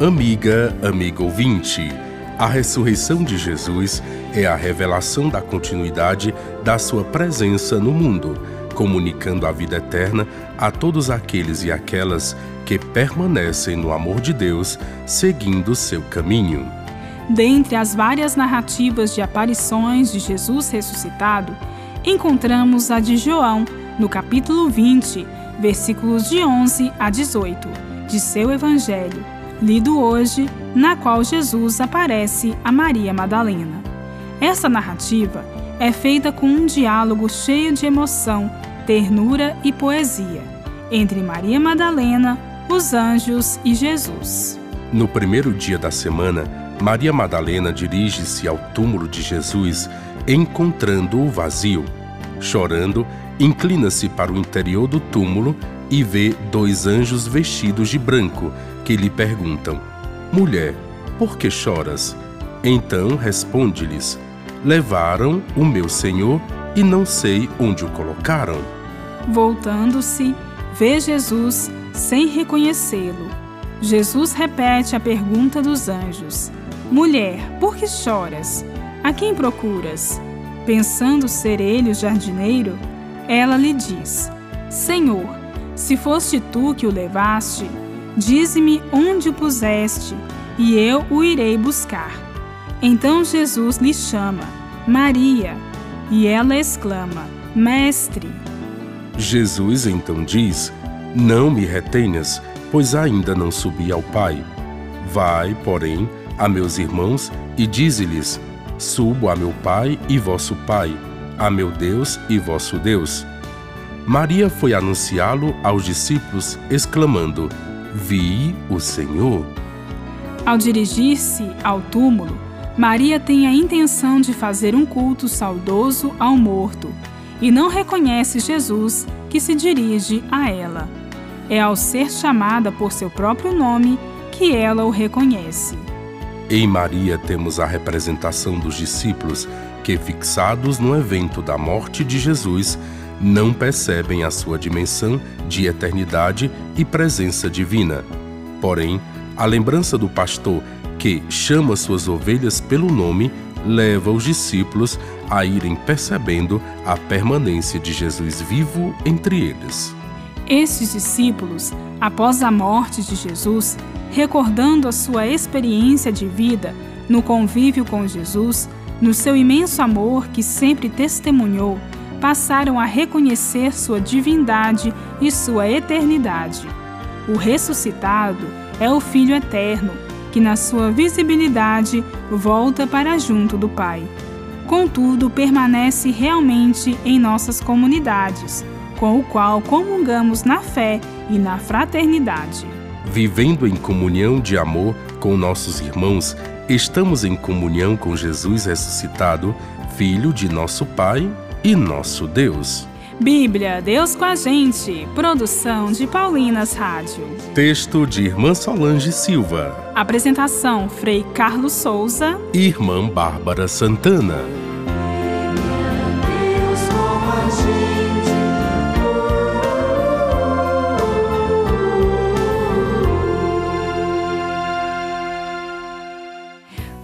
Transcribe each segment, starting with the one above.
Amiga, amigo ouvinte, a ressurreição de Jesus é a revelação da continuidade da sua presença no mundo, comunicando a vida eterna a todos aqueles e aquelas que permanecem no amor de Deus, seguindo seu caminho. Dentre as várias narrativas de aparições de Jesus ressuscitado, encontramos a de João, no capítulo 20, versículos de 11 a 18, de seu Evangelho, lido hoje, na qual Jesus aparece a Maria Madalena. Essa narrativa é feita com um diálogo cheio de emoção, ternura e poesia entre Maria Madalena, os anjos e Jesus. No primeiro dia da semana, Maria Madalena dirige-se ao túmulo de Jesus, encontrando-o vazio. Chorando, inclina-se para o interior do túmulo e vê dois anjos vestidos de branco que lhe perguntam: Mulher, por que choras? Então responde-lhes: Levaram o meu senhor e não sei onde o colocaram. Voltando-se, vê Jesus sem reconhecê-lo. Jesus repete a pergunta dos anjos: Mulher, por que choras? A quem procuras? Pensando ser ele o jardineiro, ela lhe diz: Senhor, se foste tu que o levaste, dize-me onde o puseste, e eu o irei buscar. Então Jesus lhe chama, Maria, e ela exclama, Mestre. Jesus então diz: Não me retenhas, pois ainda não subi ao Pai. Vai, porém, a meus irmãos e dize-lhes: Subo a meu Pai e vosso Pai, a meu Deus e vosso Deus. Maria foi anunciá-lo aos discípulos, exclamando: Vi o Senhor. Ao dirigir-se ao túmulo, Maria tem a intenção de fazer um culto saudoso ao morto e não reconhece Jesus que se dirige a ela. É ao ser chamada por seu próprio nome que ela o reconhece. Em Maria temos a representação dos discípulos que, fixados no evento da morte de Jesus, não percebem a sua dimensão de eternidade e presença divina. Porém, a lembrança do pastor que chama suas ovelhas pelo nome leva os discípulos a irem percebendo a permanência de Jesus vivo entre eles. Estes discípulos, após a morte de Jesus, recordando a sua experiência de vida no convívio com Jesus, no seu imenso amor que sempre testemunhou, passaram a reconhecer sua divindade e sua eternidade. O ressuscitado é o Filho eterno, que na sua visibilidade volta para junto do Pai. Contudo, permanece realmente em nossas comunidades, com o qual comungamos na fé e na fraternidade. Vivendo em comunhão de amor com nossos irmãos, estamos em comunhão com Jesus ressuscitado, Filho de nosso Pai e nosso Deus. Bíblia, Deus com a gente. Produção de Paulinas Rádio. Texto de Irmã Solange Silva. Apresentação: Frei Carlos Souza e Irmã Bárbara Santana.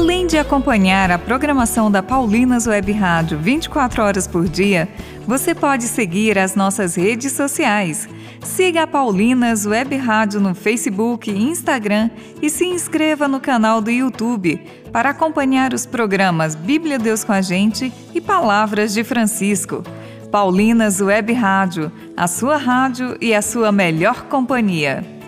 Além de acompanhar a programação da Paulinas Web Rádio 24 horas por dia, você pode seguir as nossas redes sociais. Siga a Paulinas Web Rádio no Facebook e Instagram e se inscreva no canal do YouTube para acompanhar os programas Bíblia Deus com a Gente e Palavras de Francisco. Paulinas Web Rádio, a sua rádio e a sua melhor companhia.